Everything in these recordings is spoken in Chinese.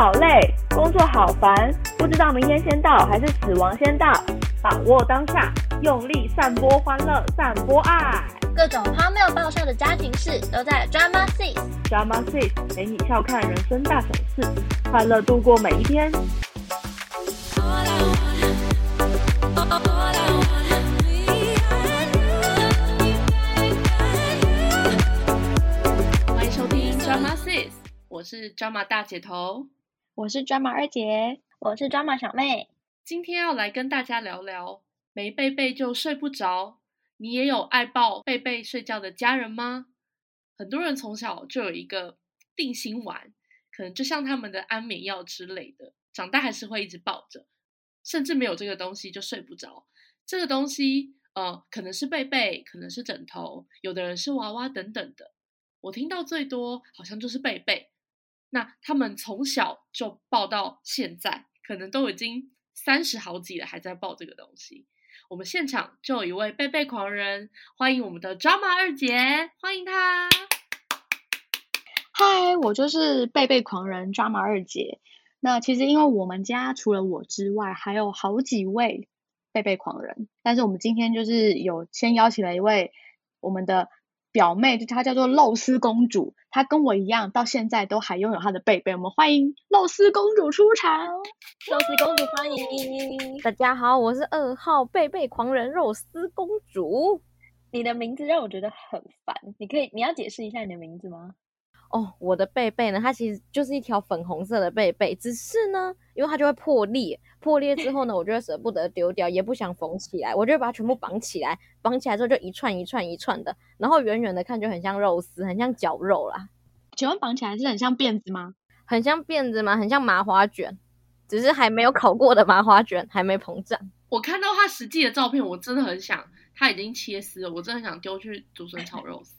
好累，工作好烦，不知道明天先到还是死亡先到。把握当下，用力散播欢乐，散播爱。各种荒谬爆笑的家庭事都在 Drama Six。Drama Six 陪你笑看人生大小事，快乐度过每一天。欢迎收听 Drama Six，我是 Drama 大姐头。我是抓马二姐，我是抓马小妹。今天要来跟大家聊聊，没贝贝就睡不着。你也有爱抱贝贝睡觉的家人吗？很多人从小就有一个定心丸，可能就像他们的安眠药之类的，长大还是会一直抱着，甚至没有这个东西就睡不着。这个东西，呃，可能是贝贝，可能是枕头，有的人是娃娃等等的。我听到最多好像就是贝贝。那他们从小就抱到现在，可能都已经三十好几了，还在抱这个东西。我们现场就有一位贝贝狂人，欢迎我们的 Drama 二姐，欢迎她。嗨，我就是贝贝狂人 Drama 二姐。那其实因为我们家除了我之外，还有好几位贝贝狂人，但是我们今天就是有先邀请了一位我们的表妹，她叫做肉丝公主，她跟我一样，到现在都还拥有她的贝贝。我们欢迎肉丝公主出场。肉丝公主欢迎。大家好，我是二号贝贝狂人肉丝公主。你的名字让我觉得很烦，你可以你要解释一下你的名字吗？哦，我的贝贝呢，它其实就是一条粉红色的贝贝，只是呢，因为它就会破裂，破裂之后呢，我就会舍不得丢掉，也不想缝起来，我就会把它全部绑起来，绑起来之后就一串一串一串的，然后远远的看就很像肉丝，很像绞肉啦。请问绑起来是很像辫子吗？很像辫子吗？很像麻花卷，只是还没有烤过的麻花卷，还没膨胀。我看到它实际的照片，我真的很想，它已经切丝了，我真的很想丢去竹笋炒肉丝，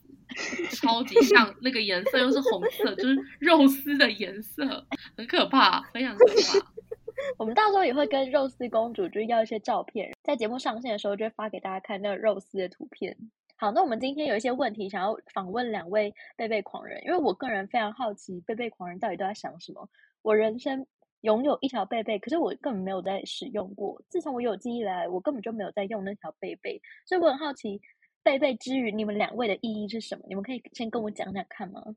超级像，那个颜色又是红色，就是肉丝的颜色，很可怕，非常可怕。我们到时候也会跟肉丝公主就要一些照片，在节目上线的时候就会发给大家看那个肉丝的图片。好，那我们今天有一些问题想要访问两位贝贝狂人，因为我个人非常好奇贝贝狂人到底都在想什么。我人生拥有一条贝贝，可是我根本没有在使用过。自从我有记忆来，我根本就没有在用那条贝贝，所以我很好奇贝贝之余你们两位的意义是什么？你们可以先跟我讲讲看吗？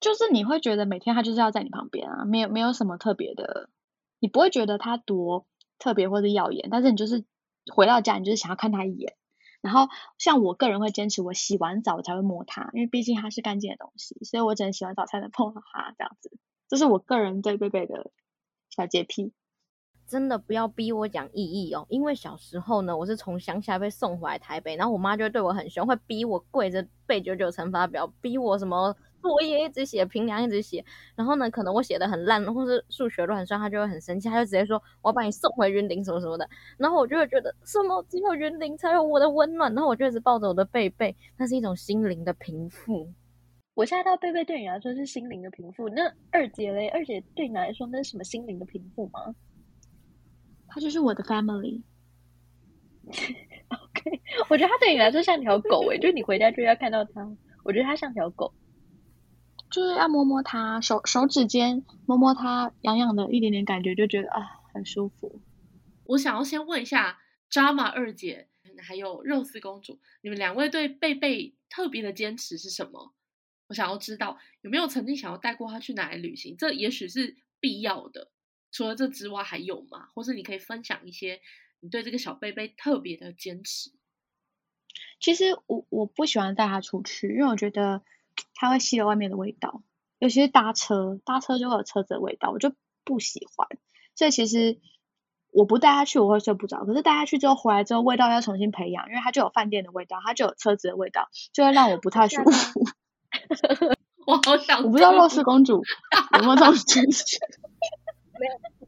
就是你会觉得每天他就是要在你旁边啊，没有没有什么特别的，你不会觉得他多特别或者耀眼，但是你就是回到家，你就是想要看他一眼。然后像我个人会坚持，我洗完澡才会摸它，因为毕竟它是干净的东西，所以我只能洗完澡才能碰到它这样子。这是我个人对贝贝的小洁癖。真的不要逼我讲意义哦，因为小时候呢，我是从乡下被送回来台北，然后我妈就会对我很凶，会逼我跪着背九九乘法表，逼我什么作业一直写，平量一直写。然后呢，可能我写的很烂，或是数学乱算，她就会很生气，她就直接说我要把你送回云林什么什么的。然后我就会觉得什么只有云林才有我的温暖，然后我就一直抱着我的贝贝，那是一种心灵的平复。我现在到贝贝对你来说是心灵的平复，那二姐嘞？二姐对你来说那是什么心灵的平复吗？它就是我的 family。OK，我觉得它对你来说像条狗诶，就是你回家就要看到它，我觉得它像条狗。就是要摸摸它，手手指尖摸摸它，痒痒的一点点感觉，就觉得啊很舒服。我想要先问一下 Drama 二姐还有肉丝公主，你们两位对贝贝特别的坚持是什么？我想要知道有没有曾经想要带过他去哪里旅行？这也许是必要的。除了这之外还有吗？或是你可以分享一些你对这个小贝贝特别的坚持？其实我我不喜欢带它出去，因为我觉得它会吸了外面的味道，尤其是搭车，搭车就会有车子的味道，我就不喜欢。所以其实我不带它去，我会睡不着。可是带它去之后，回来之后味道要重新培养，因为它就有饭店的味道，它就有车子的味道，就会让我不太舒服。我好想，我不知道洛氏公主 有没有这种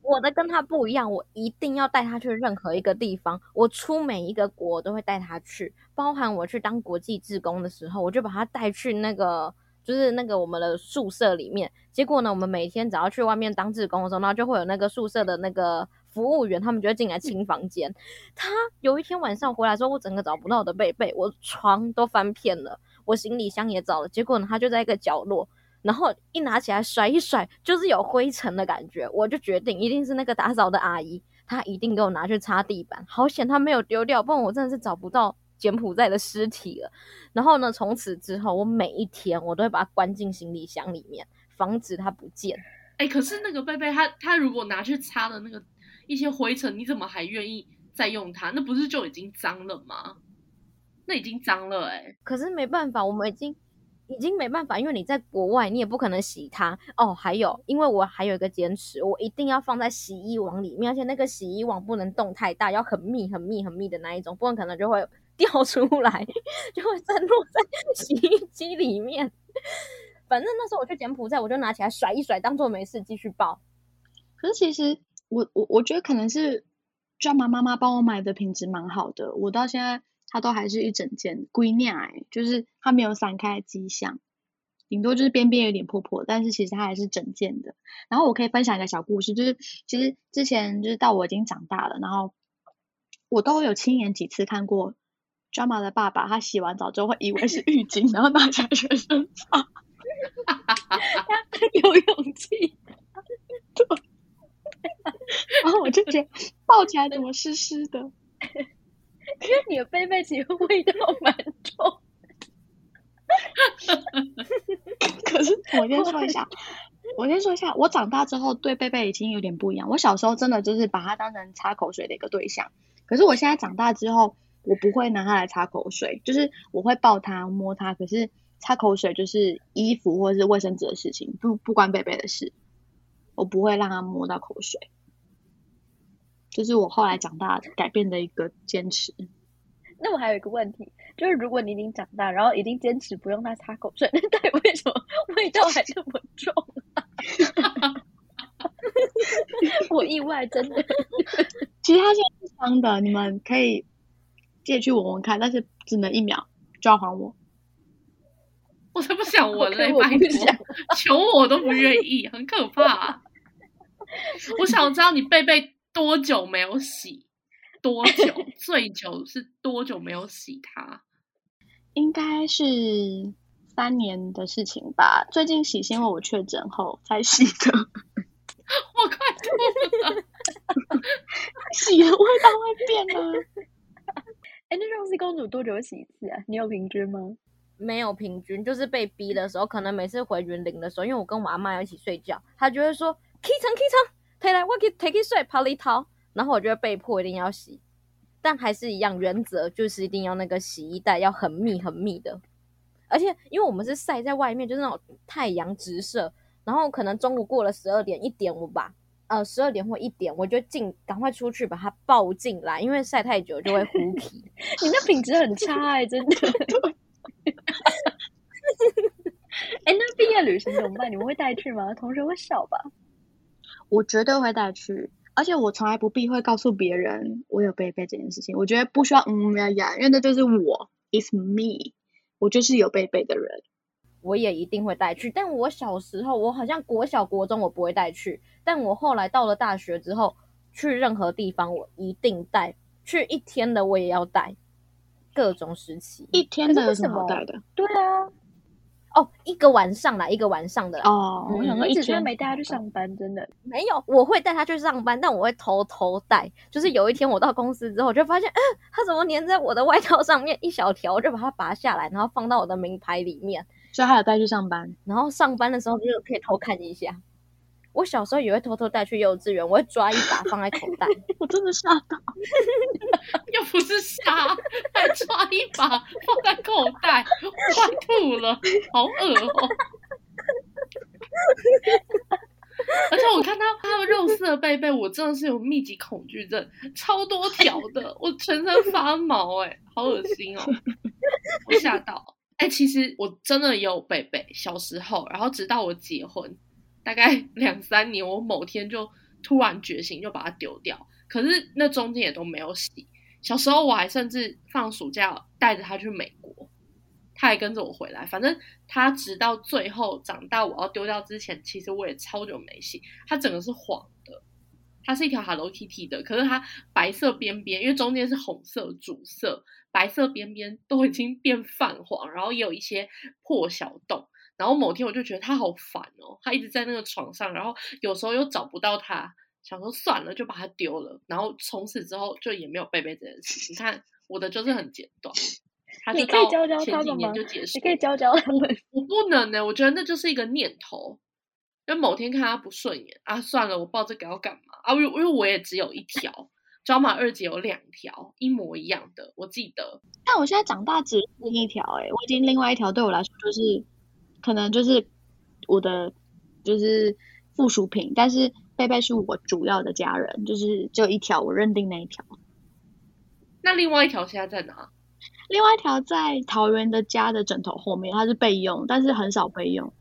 我的跟他不一样，我一定要带他去任何一个地方。我出每一个国都会带他去，包含我去当国际志工的时候，我就把他带去那个就是那个我们的宿舍里面。结果呢，我们每天只要去外面当志工的时候，然后就会有那个宿舍的那个服务员，他们就会进来清房间。他有一天晚上回来之后，我整个找不到我的贝贝，我床都翻遍了，我行李箱也找了，结果呢，他就在一个角落。然后一拿起来甩一甩，就是有灰尘的感觉，我就决定一定是那个打扫的阿姨，她一定给我拿去擦地板。好险她没有丢掉，不然我真的是找不到柬埔寨的尸体了。然后呢，从此之后，我每一天我都会把它关进行李箱里面，防止它不见。哎，可是那个贝贝，他他如果拿去擦的那个一些灰尘，你怎么还愿意再用它？那不是就已经脏了吗？那已经脏了哎。可是没办法，我们已经已经没办法，因为你在国外，你也不可能洗它哦。还有，因为我还有一个坚持，我一定要放在洗衣网里面，而且那个洗衣网不能动太大，要很密、很密、很密的那一种，不然可能就会掉出来，就会散落在洗衣机里面。反正那时候我去柬埔寨，我就拿起来甩一甩，当做没事继续抱。可是其实我我我觉得可能是专门妈妈帮我买的品质蛮好的，我到现在它都还是一整件龟酿哎，就是它没有散开的迹象，顶多就是边边有点破破，但是其实它还是整件的。然后我可以分享一个小故事，就是其实之前就是到我已经长大了，然后我都有亲眼几次看过 drama 的爸爸，他洗完澡之后会以为是 浴巾，然后拿起来全身擦。有勇气，对。然后我就觉得抱起来怎么湿湿的，因为你的贝贝其实味道蛮重。可是我先说一下，我先说一下，我长大之后对贝贝已经有点不一样。我小时候真的就是把它当成擦口水的一个对象，可是我现在长大之后，我不会拿它来擦口水，就是我会抱它摸它，可是。擦口水就是衣服或者是卫生纸的事情，不不关贝贝的事，我不会让它摸到口水，这是我后来长大改变的一个坚持。那我还有一个问题，就是如果你已经长大，然后已经坚持不用它擦口水，那到底为什么味道还这么重？我意外，真的。其实它是香的，你们可以借去闻闻看，但是只能一秒就要还我。我才不想闻嘞！拜托，求我都不愿意，很可怕。我想知道你贝贝多久没有洗？多久？最久是多久没有洗它？应该是三年的事情吧。最近洗，因为我确诊后才洗的。我快吐了！洗的味道会变吗。哎，那肉丝公主多久洗一次啊？你有平均吗？没有平均，就是被逼的时候，可能每次回园林的时候，因为我跟我阿妈要一起睡觉，她就会说起床起床，起来我给提起睡跑里逃，然后我就会被迫一定要洗，但还是一样原则，就是一定要那个洗衣袋要很密很密的，而且因为我们是晒在外面，就是那种太阳直射，然后可能中午过了十二点一点我吧，呃十二点或一点，我就进赶快出去把它抱进来，因为晒太久就会糊皮。你那品质很差哎，真的。哎，那毕业旅行怎么办？你们会带去吗？同学会笑吧？我绝对会带去，而且我从来不避讳告诉别人我有背背这件事情。我觉得不需要嗯呀呀，因为那就是我，It's me，我就是有背背的人。我也一定会带去，但我小时候，我好像国小国中我不会带去，但我后来到了大学之后，去任何地方我一定带，去一天的我也要带。各种时期，一天的有什么带的？对啊，哦，一个晚上啦，一个晚上的哦。我想说，一天没带他去上班，真的没有。我会带他去上班，但我会偷偷带。就是有一天我到公司之后，就发现，嗯，他怎么粘在我的外套上面一小条，我就把它拔下来，然后放到我的名牌里面。所以他有带去上班，然后上班的时候就可以偷看一下。我小时候也会偷偷带去幼稚园，我会抓一把放在口袋。我真的吓到，又不是杀，还抓一把放在口袋，我快吐了，好恶哦！而且我看到他们肉色贝贝，我真的是有密集恐惧症，超多条的，我全身发毛，哎，好恶心哦！我吓到，哎，其实我真的有贝贝，小时候，然后直到我结婚。大概 两三年，我某天就突然觉醒，就把它丢掉。可是那中间也都没有洗。小时候我还甚至放暑假带着它去美国，它还跟着我回来。反正它直到最后长大我要丢掉之前，其实我也超久没洗。它整个是黄的，它是一条 Hello Kitty 的，可是它白色边边，因为中间是红色主色，白色边边都已经变泛黄，然后也有一些破小洞。然后某天我就觉得他好烦哦，他一直在那个床上，然后有时候又找不到他，想说算了就把他丢了，然后从此之后就也没有贝贝这件事。你看我的就是很简短，他就你可以到教教前几他吗年就结束你可以教教他们。我不能呢、我觉得那就是一个念头。就某天看他不顺眼啊，算了，我抱这个要干嘛啊？因为因为我也只有一条，招马二姐有两条一模一样的，我记得。但我现在长大只另一条，哎，我已经另外一条对我来说就是可能就是我的就是附属品，但是贝贝是我主要的家人，就是就一条，我认定那一条。那另外一条现在在哪？另外一条在桃园的家的枕头后面，它是备用，但是很少备用，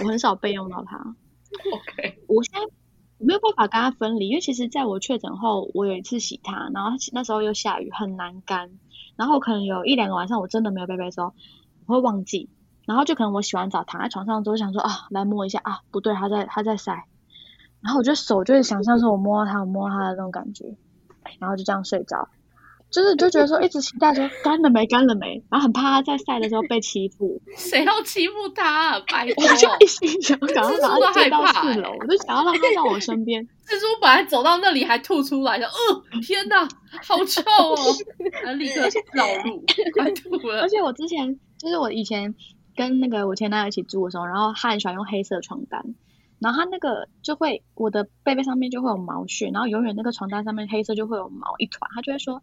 我很少备用到它。OK，我现在我没有办法跟它分离，因为其实在我确诊后，我有一次洗它，然后那时候又下雨，很难干，然后可能有一两个晚上我真的没有贝贝的时候，我会忘记，然后就可能我洗完澡躺在床上之后想说啊，来摸一下啊，不对，它在它在晒，然后我就手就是想象说我摸它，我摸它的那种感觉，然后就这样睡着。就是就觉得说一直期待说干了没干了没，然后很怕它在晒的时候被欺负，谁要欺负他、啊？拜托我，就一心想 想要把它接到四楼，我就想要让它到我身边。蜘蛛本来走到那里还吐出来的，呃，天哪，好臭哦！然后立刻绕路，快吐了而。且我之前就是我以前跟那个我前男友一起住的时候，然后他很喜欢用黑色床单，然后他那个就会我的被被上面就会有毛屑，然后永远那个床单上面黑色就会有毛一团，他就会说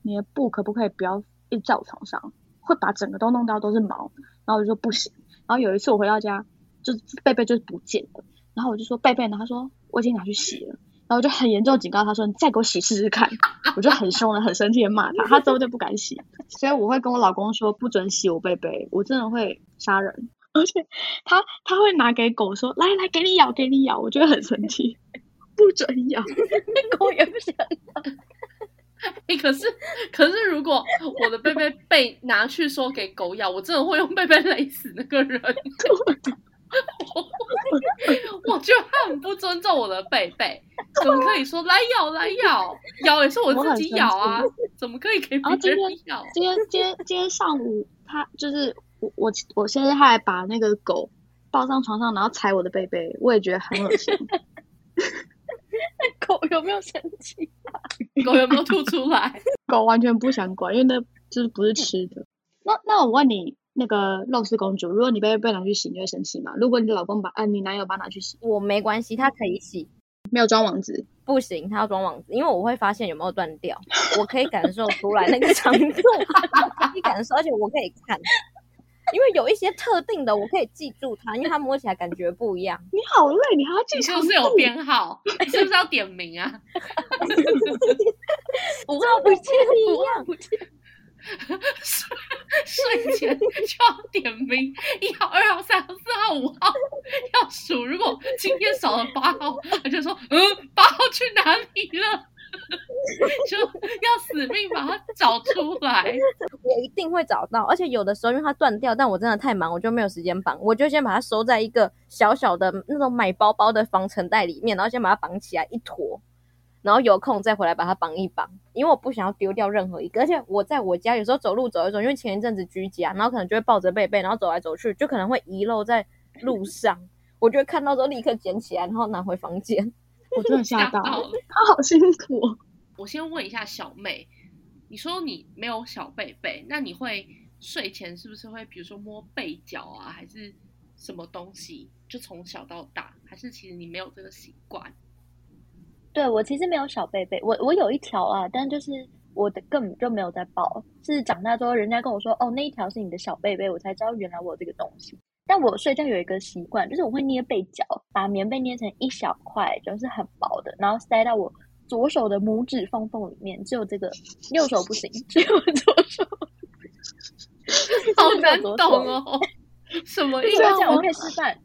你的布可不可以不要一直在我床上，会把整个都弄到都是毛，然后我就说不行，然后有一次我回到家，就是贝贝就是不见了，然后我就说贝贝呢，他说我已经拿去洗了。然后我就很严重警告他说：“你再给我洗试试看。”我就很凶的、很生气的骂他，他之后就不敢洗。所以我会跟我老公说不准洗我贝贝，我真的会杀人。而且他他会拿给狗说：“来来，给你咬，给你咬。”我就会很生气，不准咬。狗也不想咬。哎、可是可是，如果我的贝贝被拿去说给狗咬，我真的会用贝贝勒死那个人。我我觉得他很不尊重我的贝贝，怎么可以说来咬来咬？咬也是我自己咬啊，怎么可以给别人今天咬？今天今天今天上午，他就是我我我现在还把那个狗抱上床上，然后踩我的背背，我也觉得很恶心。狗有没有生气？狗有没有吐出来？狗完全不想管，因为那就是不是吃的。那那我问你，那个肉丝公主，如果你被被拿去洗，你会生气吗？如果你的老公把啊你男友把它拿去洗，我没关系，他可以洗，没有装网子，不行，他要装网子，因为我会发现有没有断掉，我可以感受出来那个长度，可以感受，而且我可以看，因为有一些特定的我可以记住它，因为它摸起来感觉不一样。你好累，你还要记你是不是有度编号？你是不是要点名啊？五这不号不见一五号样不见。睡前就要点名一号、二号、三号、四号、五号要数。如果今天少了八号，他就说：“嗯，八号去哪里了？” 就要死命把它找出来。我一定会找到，而且有的时候因为它断掉，但我真的太忙，我就没有时间绑，我就先把它收在一个小小的那种买包包的防尘袋里面，然后先把它绑起来一坨，然后有空再回来把它绑一绑，因为我不想要丢掉任何一个。而且我在我家有时候走路走一走，因为前一阵子居家，然后可能就会抱着贝贝，然后走来走去，就可能会遗漏在路上，我就会看到之后立刻捡起来，然后拿回房间。我真的吓到了，吓到了。他好辛苦哦。我先问一下小妹，你说你没有小贝贝，那你会睡前是不是会比如说摸背角啊，还是什么东西？就从小到大，还是其实你没有这个习惯？对我其实没有小贝贝，我我有一条啊，但就是我的根本就没有在抱，是长大之后人家跟我说，哦，那一条是你的小贝贝，我才知道原来我有这个东西。但我睡觉有一个习惯，就是我会捏被角，把棉被捏成一小块，就是很薄的，然后塞到我左手的拇指缝缝里面，只有这个右手不行，只有左手。好难懂哦，什么意思就？这样，我可以示范。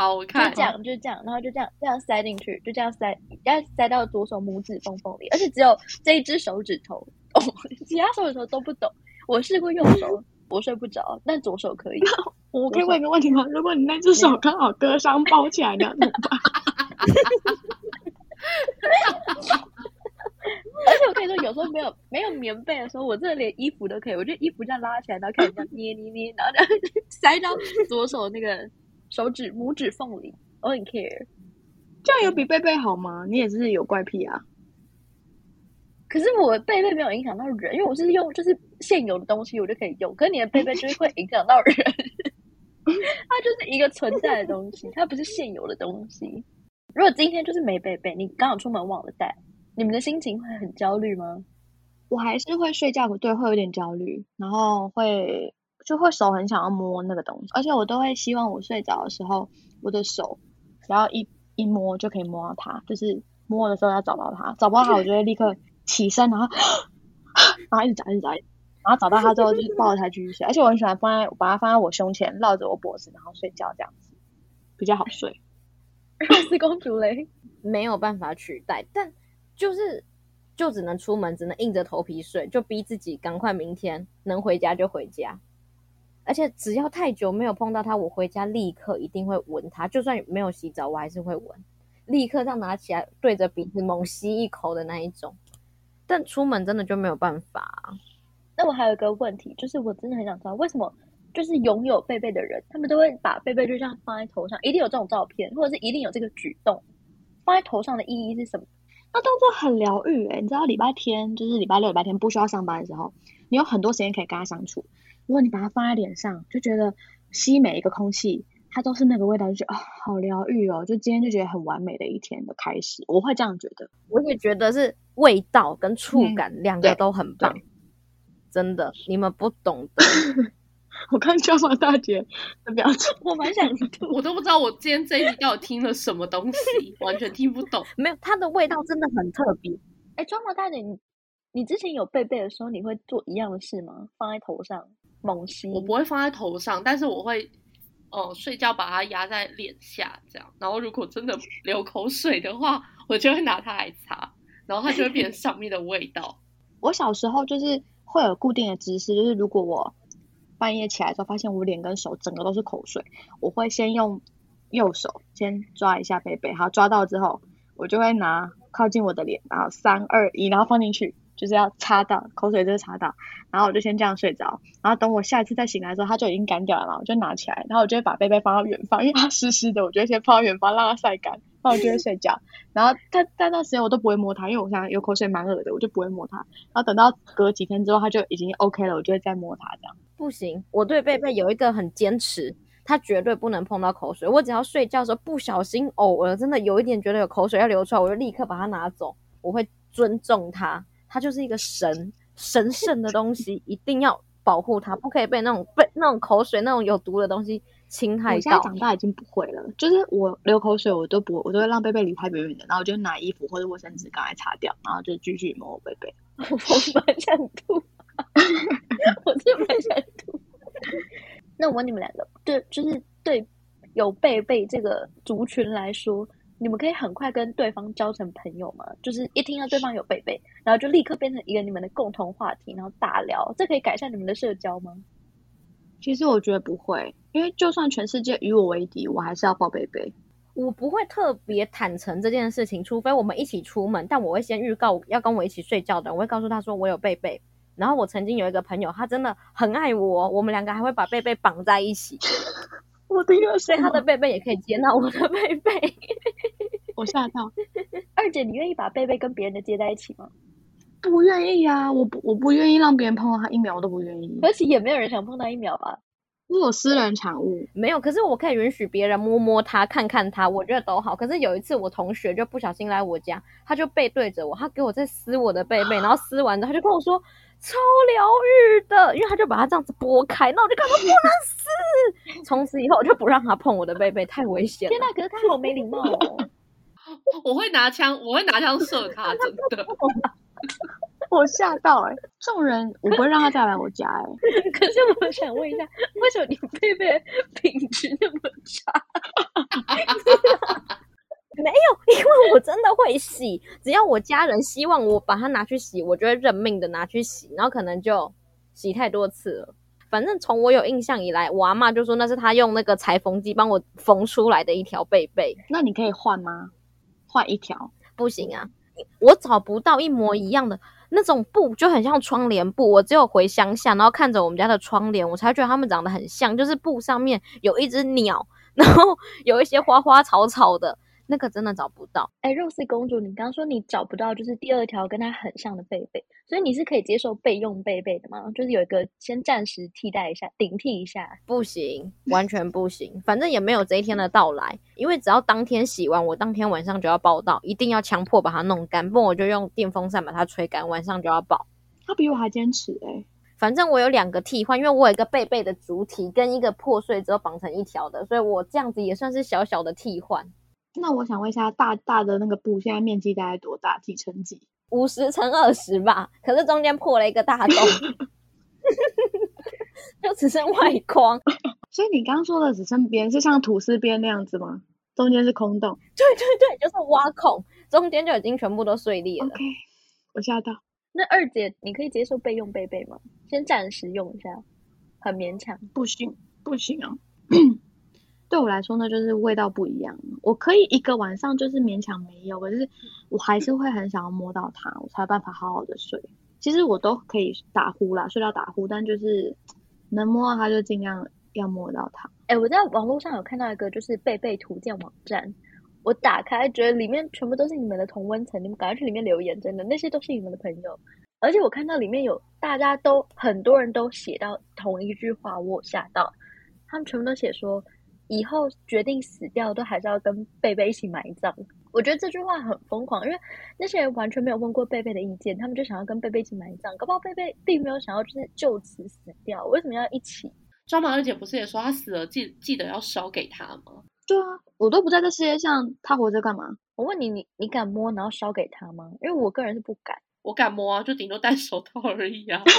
好，看就这样，就这样，然后就这样这样塞进去，就这样塞，要塞到左手拇指缝缝里，而且只有这一只手指头哦，其他手指头都不懂。我试过右手，我睡不着，但左手可以。我可以问一个问题吗？如果你那只手刚好割伤包起来，你要怎么办？而且我跟你说，有时候没有没有棉被的时候，我真的连衣服都可以。我觉得衣服这样拉起来，然后开始这样捏捏捏，然后这样 塞到左手那个手指拇指缝里，我很 care。这样有比贝贝好吗？你也是有怪癖啊。可是我贝贝没有影响到人，因为我是用就是现有的东西，我就可以用。可是你的贝贝就是会影响到人，它就是一个存在的东西，它不是现有的东西。如果今天就是没贝贝，你刚好出门忘了带，你们的心情会很焦虑吗？我还是会睡觉，对，会有点焦虑，然后会就会手很想要摸那个东西，而且我都会希望我睡着的时候，我的手然后一一摸就可以摸到它，就是摸的时候要找到它，找不到它，我就会立刻起身，然后 然后一直找，一直找，然后找到它之后就是抱着它继续睡，而且我很喜欢放在把它放在我胸前，绕着我脖子，然后睡觉这样子比较好睡。肉丝公主嘞，没有办法取代，但就是就只能出门，只能硬着头皮睡，就逼自己赶快明天能回家就回家。而且只要太久没有碰到它，我回家立刻一定会闻它，就算没有洗澡，我还是会闻，立刻这样拿起来对着鼻子猛吸一口的那一种。但出门真的就没有办法。那我还有一个问题，就是我真的很想知道为什么。就是拥有贝贝的人，他们都会把贝贝就这样放在头上，一定有这种照片，或者是一定有这个举动。放在头上的意义是什么？那动作很疗愈诶，你知道礼拜天就是礼拜六、礼拜天不需要上班的时候，你有很多时间可以跟他相处。如果你把它放在脸上，就觉得吸每一个空气，它都是那个味道，就觉得啊，好疗愈哦！就今天就觉得很完美的一天的开始，我会这样觉得。我也觉得是味道跟触感两个都很棒，真的，你们不懂的。我看椒麻大姐的表情，我蛮想，我都不知道我今天这一集到底听了什么东西，完全听不懂。没有，它的味道真的很特别。哎，椒麻大姐，你你之前有贝贝的时候，你会做一样的事吗？放在头上猛吸？我不会放在头上，但是我会，哦，睡觉把它压在脸下，这样。然后如果真的流口水的话，我就会拿它来擦，然后它就会变成上面的味道。我小时候就是会有固定的姿势，就是如果我。半夜起来之后，发现我脸跟手整个都是口水，我会先用右手先抓一下贝贝，好抓到之后，我就会拿靠近我的脸，然后三二一，然后放进去，就是要擦到口水，就是擦到，然后我就先这样睡着，然后等我下一次再醒来的时候，它就已经干掉了嘛，我就拿起来，然后我就会把贝贝放到远方，因为它湿湿的，我就先放到远方让它晒干。然后我就会睡觉，然后它但那时间我都不会摸它，因为我想有口水蛮恶的，我就不会摸它。然后等到隔几天之后，它就已经 OK 了，我就会再摸它这样。不行，我对贝贝有一个很坚持，它绝对不能碰到口水。我只要睡觉的时候不小心偶尔真的有一点觉得有口水要流出来，我就立刻把它拿走。我会尊重它，它就是一个神神圣的东西，一定要保护它，不可以被那种被那种口水那种有毒的东西。侵害到。我现在长大已经不会了，就是我流口水，我都不，我都会让贝贝离开远远的，然后我就拿衣服或者卫生纸赶快擦掉，然后就继续摸贝贝。我蛮想吐，我真的蛮想吐。那我问你们两个，对，就是对有贝贝这个族群来说，你们可以很快跟对方交成朋友吗？就是一听到对方有贝贝，然后就立刻变成一个你们的共同话题，然后大聊，这可以改善你们的社交吗？其实我觉得不会，因为就算全世界与我为敌，我还是要抱贝贝。我不会特别坦诚这件事情，除非我们一起出门，但我会先预告要跟我一起睡觉的，我会告诉他说我有贝贝。然后我曾经有一个朋友，他真的很爱我，我们两个还会把贝贝绑在一起。我的天，所以他的贝贝也可以接纳我的贝贝。我吓到，二姐，你愿意把贝贝跟别人的接在一起吗？不愿意啊！我不我不愿意让别人碰到他一秒，我都不愿意。而且也没有人想碰到一秒吧？是我私人产物，没有。可是我可以允许别人摸摸他，看看他，我觉得都好。可是有一次，我同学就不小心来我家，他就背对着我，他给我在撕我的背背，然后撕完之后他就跟我说超疗愈的，因为他就把它这样子拨开，那我就看他说不能死。从此以后我就不让他碰我的背背，太危险。天哪，可是他好没礼貌哦！我会拿枪，我会拿枪射他，真的。我吓到哎！这种人我不会让他再来我家哎。可是我想问一下，为什么你贝贝品质那么差？没有，因为我真的会洗，只要我家人希望我把它拿去洗，我就会认命的拿去洗，然后可能就洗太多次了。反正从我有印象以来，我阿妈就说那是她用那个裁缝机帮我缝出来的一条贝贝。那你可以换吗？换一条？不行啊。我找不到一模一样的那种布，就很像窗帘布。我只有回乡下，然后看着我们家的窗帘，我才觉得它们长得很像，就是布上面有一只鸟，然后有一些花花草草的。那个真的找不到。哎，肉丝公主，你刚刚说你找不到，就是第二条跟它很像的贝贝，所以你是可以接受备用贝贝的吗？就是有一个先暂时替代一下，顶替一下。不行，完全不行。反正也没有这一天的到来，因为只要当天洗完，我当天晚上就要报到，一定要强迫把它弄干，不然我就用电风扇把它吹干，晚上就要报。他比我还坚持哎。反正我有两个替换，因为我有一个贝贝的主体跟一个破碎之后绑成一条的，所以我这样子也算是小小的替换。那我想问一下，大大的那个布现在面积大概多大？几乘几？五十乘二十吧。可是中间破了一个大洞，就只剩外框。所以你刚刚说的只剩边，是像吐司边那样子吗？中间是空洞？对对对，就是挖孔，中间就已经全部都碎裂了。OK，我吓到。那二姐，你可以接受备用贝贝吗？先暂时用一下，很勉强。不行，不行啊。对我来说呢，就是味道不一样。我可以一个晚上就是勉强没有，可是我还是会很想要摸到它，我才有办法好好的睡。其实我都可以打呼啦，睡到打呼，但就是能摸到它就尽量要摸到它。哎，我在网络上有看到一个就是贝贝图鉴网站，我打开觉得里面全部都是你们的同温层，你们赶快去里面留言，真的那些都是你们的朋友。而且我看到里面有大家都很多人都写到同一句话，我吓到，他们全部都写说。以后决定死掉，都还是要跟贝贝一起埋葬。我觉得这句话很疯狂，因为那些人完全没有问过贝贝的意见，他们就想要跟贝贝一起埋葬。搞不好贝贝并没有想要就是就此死掉，为什么要一起？庄马二姐不是也说她死了记记得要烧给他吗？对啊，我都不在这世界上，他活着干嘛？我问你，你你敢摸然后烧给他吗？因为我个人是不敢。我敢摸啊，就顶多戴手套而已啊。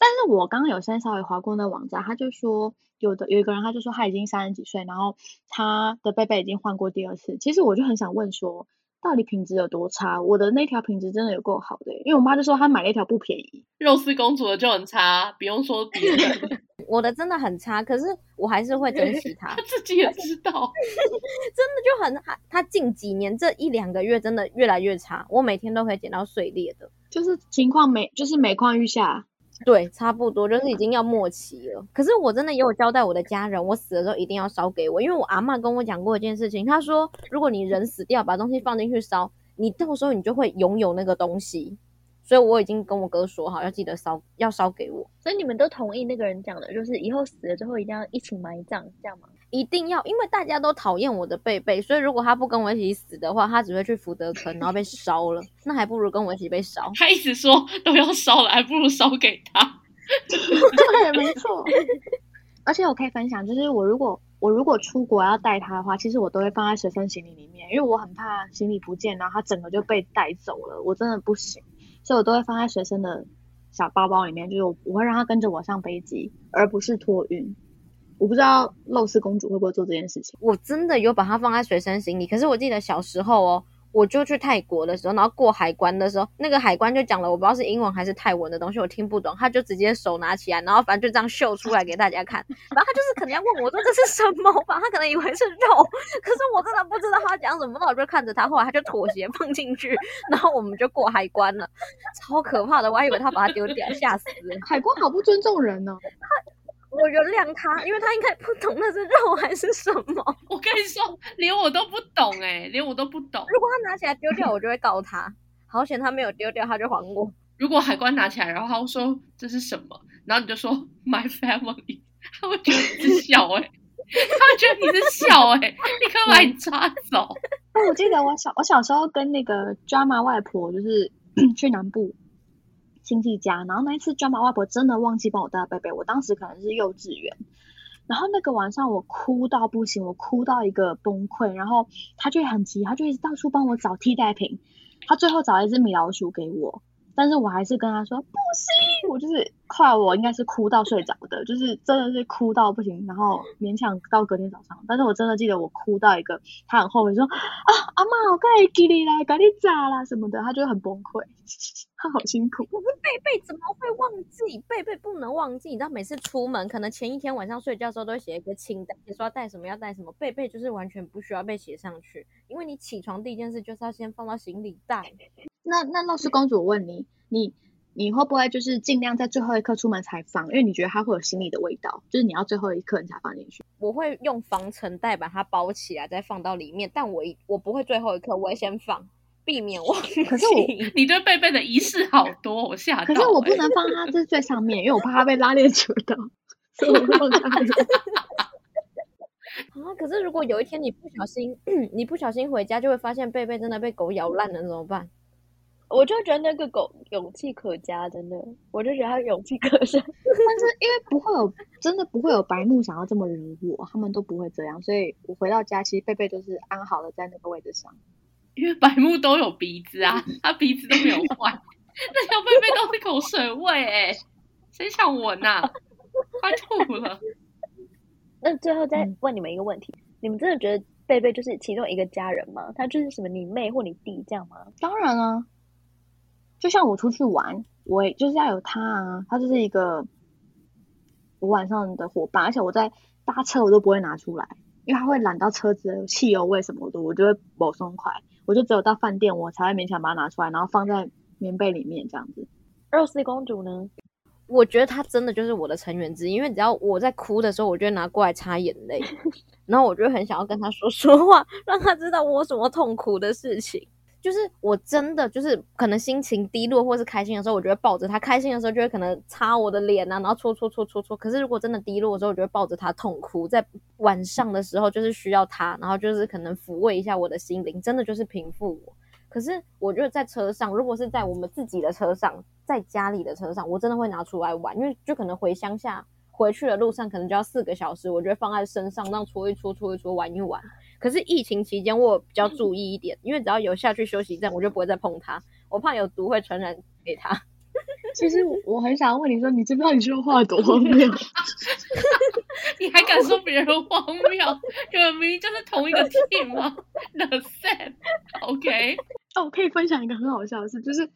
但是我刚刚有先稍微划过那网站，他就说有的有一个人，他就说他已经三十几岁，然后他的贝贝已经换过第二次。其实我就很想问说，到底品质有多差？我的那条品质真的有够好的，因为我妈就说她买了一条不便宜。肉丝公主的就很差，不用说别人。我的真的很差，可是我还是会珍惜它。他 自己也知道，真的就很他他近几年这一两个月真的越来越差，我每天都可以捡到碎裂的，就是情况每就是每况愈下。对，差不多就是已经要末期了。可是我真的也有交代我的家人，我死的时候一定要烧给我，因为我阿妈跟我讲过一件事情，她说如果你人死掉，把东西放进去烧，你到时候你就会拥有那个东西。所以我已经跟我哥说好，要记得烧，要烧给我。所以你们都同意那个人讲的，就是以后死了之后一定要一起埋葬，这样吗？一定要，因为大家都讨厌我的贝贝，所以如果他不跟我一起死的话，他只会去福德坑，然后被烧了。那还不如跟我一起被烧。他一直说都要烧了，还不如烧给他。对，没错。而且我可以分享，就是我如果我如果出国要带他的话，其实我都会放在随身行李里面，因为我很怕行李不见，然后他整个就被带走了，我真的不行，所以我都会放在随身的小包包里面，就是我会让他跟着我上飞机，而不是托运。我不知道露丝公主会不会做这件事情。我真的有把它放在随身行李，可是我记得小时候哦。我就去泰国的时候，然后过海关的时候，那个海关就讲了，我不知道是英文还是泰文的东西，我听不懂，他就直接手拿起来，然后反正就这样秀出来给大家看。然后他就是可能要问我说这是什么吧，他可能以为是肉，可是我真的不知道他讲什么，那我就看着他，后来他就妥协放进去，然后我们就过海关了，超可怕的，我还以为他把它丢掉，吓死！海关好不尊重人呢。我原谅他，因为他应该不懂那是肉还是什么。我跟你说，连我都不懂哎，连我都不懂。如果他拿起来丢掉，我就会告他。好险他没有丢掉，他就还我。如果海关拿起来，然后他说这是什么，然后你就说 My family，他会觉得你是小哎，他会觉得你是小哎，立刻把你抓走。哦，我记得我小我小时候跟那个 drama 外婆就是 去南部。亲戚家，然后那一次，专门外婆真的忘记帮我带贝贝，我当时可能是幼稚园，然后那个晚上我哭到不行，我哭到一个崩溃，然后他就很急，他就一直到处帮我找替代品，他最后找了一只米老鼠给我，但是我还是跟他说不行，我就是夸我应该是哭到睡着的，就是真的是哭到不行，然后勉强到隔天早上。但是我真的记得我哭到一个，他很后悔说啊阿妈我该给你啦，赶紧炸啦什么的，他就很崩溃，他好辛苦。我是贝贝怎么会忘记？贝贝不能忘记，你知道每次出门，可能前一天晚上睡觉的时候都会写一个清单，你说要带什么要带什么。贝贝就是完全不需要被写上去，因为你起床第一件事就是要先放到行李袋。那那乐视公主，我问你，你你会不会就是尽量在最后一刻出门才放？因为你觉得它会有心里的味道，就是你要最后一刻你才放进去。我会用防尘袋把它包起来，再放到里面。但我一我不会最后一刻，我会先放，避免忘记。可是我你对贝贝的仪式好多，我吓到、可是我不能放它这最上面，因为我怕它被拉链扯到，所以我会放下面。啊！可是如果有一天你不小心，你不小心回家，就会发现贝贝真的被狗咬烂了，怎么办？我就觉得那个狗勇气可嘉，真的，我就觉得它勇气可嘉。但是因为不会有真的不会有白目想要这么惹我，他们都不会这样，所以我回到家，其实贝贝都是安好的在那个位置上。因为白木都有鼻子啊，他鼻子都没有坏，那条贝贝都是口水味哎、谁想闻呐、快吐了。那最后再嗯问你们一个问题：你们真的觉得贝贝就是其中一个家人吗？他就是什么你妹或你弟这样吗？当然啊，就像我出去玩，我也就是要有他啊，他就是一个我晚上的伙伴，而且我在搭车我都不会拿出来，因为他会染到车子的汽油味什么的，我就会保松快，我就只有到饭店我才会勉强把它拿出来，然后放在棉被里面这样子。肉丝公主呢？我觉得她真的就是我的成员之一，因为只要我在哭的时候，我就会拿过来擦眼泪，然后我就很想要跟她说说话，让她知道我有什么痛苦的事情。就是我真的就是可能心情低落或是开心的时候，我就会抱着他；开心的时候就会可能擦我的脸啊，然后搓搓搓搓搓。可是如果真的低落的时候，我就会抱着他痛哭。在晚上的时候，就是需要他，然后就是可能抚慰一下我的心灵，真的就是平复我。可是我觉得在车上，如果是在我们自己的车上，在家里的车上，我真的会拿出来玩，因为就可能回乡下回去的路上，可能就要四个小时，我就会放在身上，让搓一搓、搓一搓、玩一玩。可是疫情期间，我比较注意一点，因为只要有下去休息站，我就不会再碰它，我怕有毒会传染给它。其实我很想问你说，你知不知道你说话多荒谬？你还敢说别人荒谬？你们明明就是同一个 team 吗？The same，OK？、哦，我可以分享一个很好笑的事，就是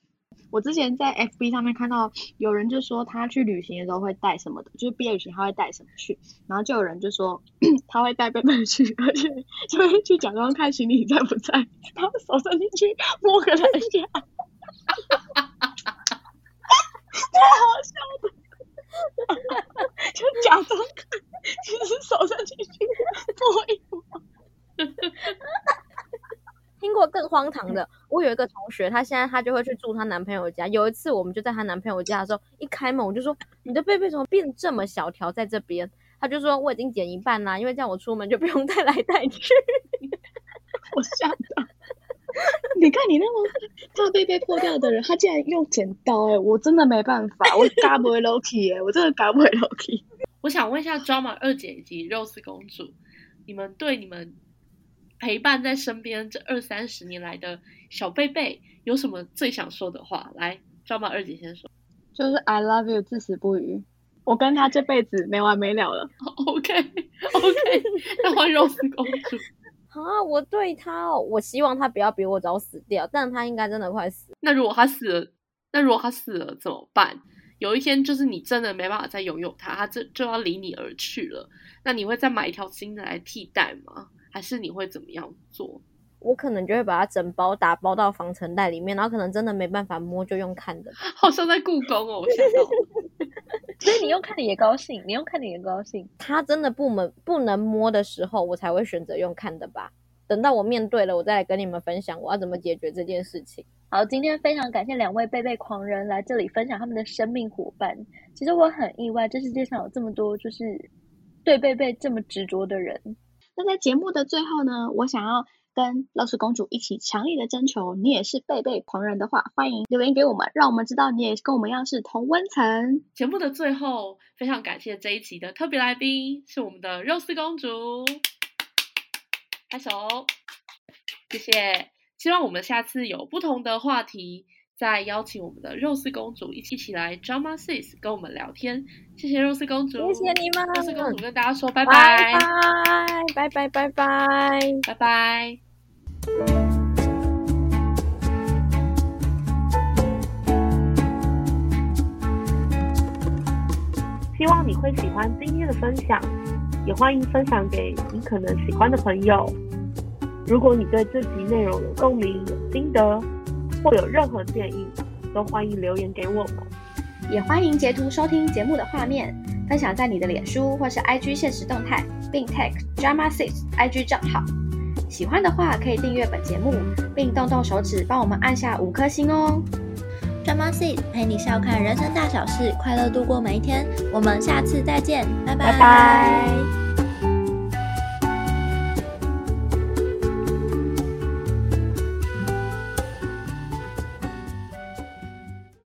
我之前在 FB 上面看到有人就说他去旅行的时候会带什么的，就是毕业旅行他会带什么去，然后就有人就说 他会带贝贝去，而且就会去假装看行李在不在，然后手伸进去摸个两下，太好笑了，就假装看，其实手上进去摸一摸。听过更荒唐的，我有一个同学，她现在她就会去住她男朋友家。有一次，我们就在她男朋友家的时候，一开门我就说：“你的背背怎么变这么小条在这边？”她就说：“我已经剪一半啦，因为这样我出门就不用带来带去。我吓到。你看你那么怕被被破掉的人，他竟然用剪刀哎、我真的没办法，我嘎不会 Loki 哎、我真的嘎不会 Loki。我想问一下 drama 二姐以及肉丝公主，你们对你们陪伴在身边这二三十年来的小贝贝有什么最想说的话？来，drama 二姐先说。就是 I love you 至死不渝，我跟他这辈子没完没了了。OK OK，那换肉丝公主。”啊，我对他哦，我希望他不要比我早死掉，但他应该真的快死了。那如果他死了，那如果他死了怎么办？有一天就是你真的没办法再拥有他，他这就要离你而去了。那你会再买一条新的来替代吗？还是你会怎么样做？我可能就会把它整包打包到防尘袋里面，然后可能真的没办法摸，就用看的。好像在故宫哦，我想到了。所以你用看你也高兴，你用看你也高兴。它真的不能不能摸的时候，我才会选择用看的吧。等到我面对了，我再来跟你们分享我要怎么解决这件事情。好，今天非常感谢两位贝贝狂人来这里分享他们的生命伙伴。其实我很意外，这世界上有这么多就是对贝贝这么执着的人。那在节目的最后呢，我想要跟乐视公主一起强力的征求，你也是贝贝狂人的话，欢迎留言给我们，让我们知道你也跟我们一样是同温层。节目的最后，非常感谢这一期的特别来宾是我们的肉丝公主，拍手，谢谢。希望我们下次有不同的话题，再邀请我们的肉丝公主一起一起来 Drama Sis 跟我们聊天。谢谢肉丝公主，谢谢你们，肉丝公主跟大家说拜拜，拜拜，拜拜，拜拜，拜拜。希望你会喜欢今天的分享，也欢迎分享给你可能喜欢的朋友。如果你对这集内容有共鸣、有心得，或有任何建议，都欢迎留言给我们。也欢迎截图收听节目的画面，分享在你的脸书或是 IG 现实动态，并 tag Drama Six IG 账号。喜欢的话可以订阅本节目，并动动手指帮我们按下五颗星哦。Drama Six 陪你笑看人生大小事，快乐度过每一天。我们下次再见，拜拜拜。